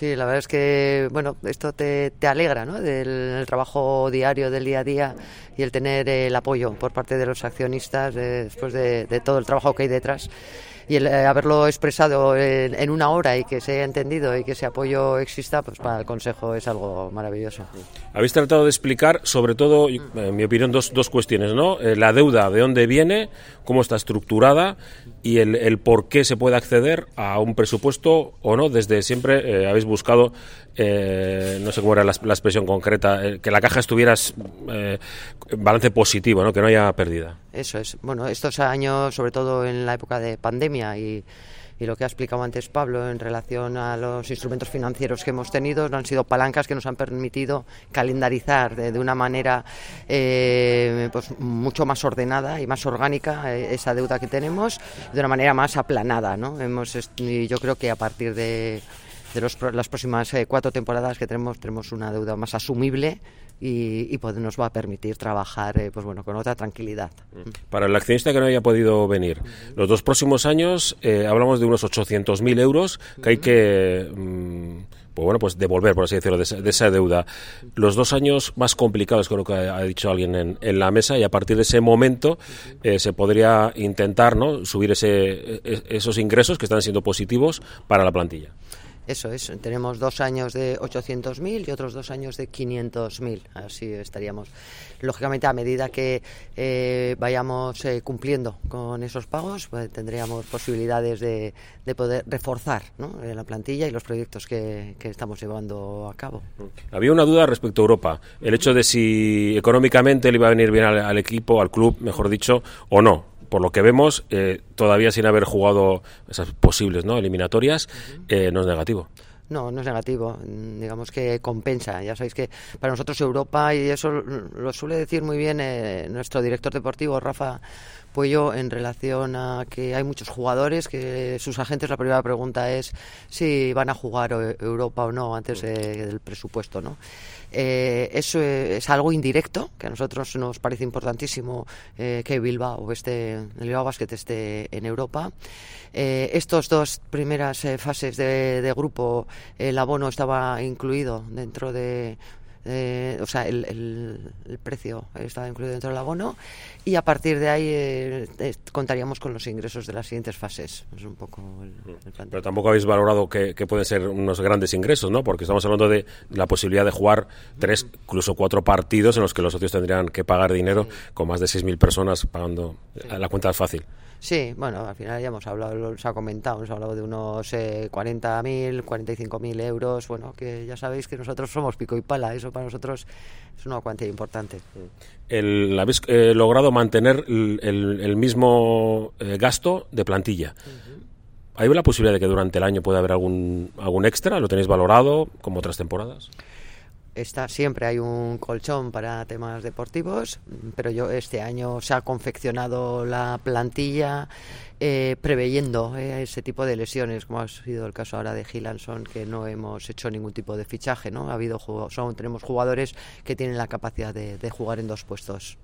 Sí, la verdad es que, bueno, esto te, te alegra, ¿no? Del trabajo diario, del día a día y el tener el apoyo por parte de los accionistas después de, todo el trabajo que hay detrás y el eh, haberlo expresado en, una hora y que se haya entendido y que ese apoyo exista, pues para el Consejo es algo maravilloso. Habéis tratado de explicar, sobre todo, en mi opinión, dos, dos cuestiones, ¿no? Eh, la deuda, de dónde viene, cómo está estructurada y el, por qué se puede acceder a un presupuesto o no. Desde siempre eh, habéis buscado, no sé cómo era la, expresión concreta, que la caja estuviera en balance positivo, ¿no? que no haya pérdida. Eso es. Bueno, estos años, sobre todo en la época de pandemia y, lo que ha explicado antes Pablo en relación a los instrumentos financieros que hemos tenido, han sido palancas que nos han permitido calendarizar de, una manera eh, pues mucho más ordenada y más orgánica eh, esa deuda que tenemos, de una manera más aplanada. ¿no? Hemos, y yo creo que a partir de de las próximas eh, cuatro temporadas que tenemos, tenemos una deuda más asumible y, pues nos va a permitir trabajar eh, pues bueno, con otra tranquilidad. Para el accionista que no haya podido venir, los dos próximos años eh, hablamos de unos 800.000 euros que hay que... Mm, pues bueno, pues devolver, por así decirlo, de esa, deuda. Los dos años más complicados, creo que ha dicho alguien en, la mesa, y a partir de ese momento se podría intentar ¿no? subir ese, e, esos ingresos que están siendo positivos para la plantilla. Eso es, tenemos dos años de 800.000 y otros dos años de 500.000, así estaríamos. Lógicamente, a medida que eh, vayamos eh, cumpliendo con esos pagos, pues, tendríamos posibilidades de, poder reforzar eh, la plantilla y los proyectos que, estamos llevando a cabo. Había una duda respecto a Europa, el hecho de si económicamente le iba a venir bien al equipo, al club, mejor dicho, o no por lo que vemos, eh, todavía sin haber jugado esas posibles ¿no? eliminatorias, eh, no es negativo. No, no es negativo. Digamos que compensa. Ya sabéis que para nosotros Europa, y eso lo suele decir muy bien eh, nuestro director deportivo, Rafa Puello, en relación a que hay muchos jugadores que sus agentes, la primera pregunta es si van a jugar Europa o no antes del presupuesto. ¿no? Eh, eso es algo indirecto, que a nosotros nos parece importantísimo eh, que Bilbao esté, el Bilbao Basket esté en Europa. Eh, Estas dos primeras eh, fases de, de grupo, el abono estaba incluido dentro de eh, o sea, el, el, precio estaba incluido dentro del abono y a partir de ahí eh, contaríamos con los ingresos de las siguientes fases. Es un poco Pero tampoco habéis valorado que, pueden ser unos grandes ingresos, ¿no? Porque estamos hablando de la posibilidad de jugar tres, incluso cuatro partidos en los que los socios tendrían que pagar dinero con más de 6.000 personas pagando. La cuenta es fácil. Sí, bueno, al final ya hemos hablado, se ha comentado, hemos hablado de unos eh, 40.000, 45.000 euros, bueno, que ya sabéis que nosotros somos pico y pala, eso para nosotros es una cuantía importante. El, ¿Habéis eh, logrado mantener el, mismo eh, gasto de plantilla? ¿Hay la posibilidad de que durante el año pueda haber algún, algún extra? ¿Lo tenéis valorado como otras temporadas? Está, siempre hay un colchón para temas deportivos, pero yo este año se ha confeccionado la plantilla eh, preveyendo eh, ese tipo de lesiones, como ha sido el caso ahora de Gilanson, que no hemos hecho ningún tipo de fichaje, ¿no? Ha habido son, tenemos jugadores que tienen la capacidad de, jugar en dos puestos.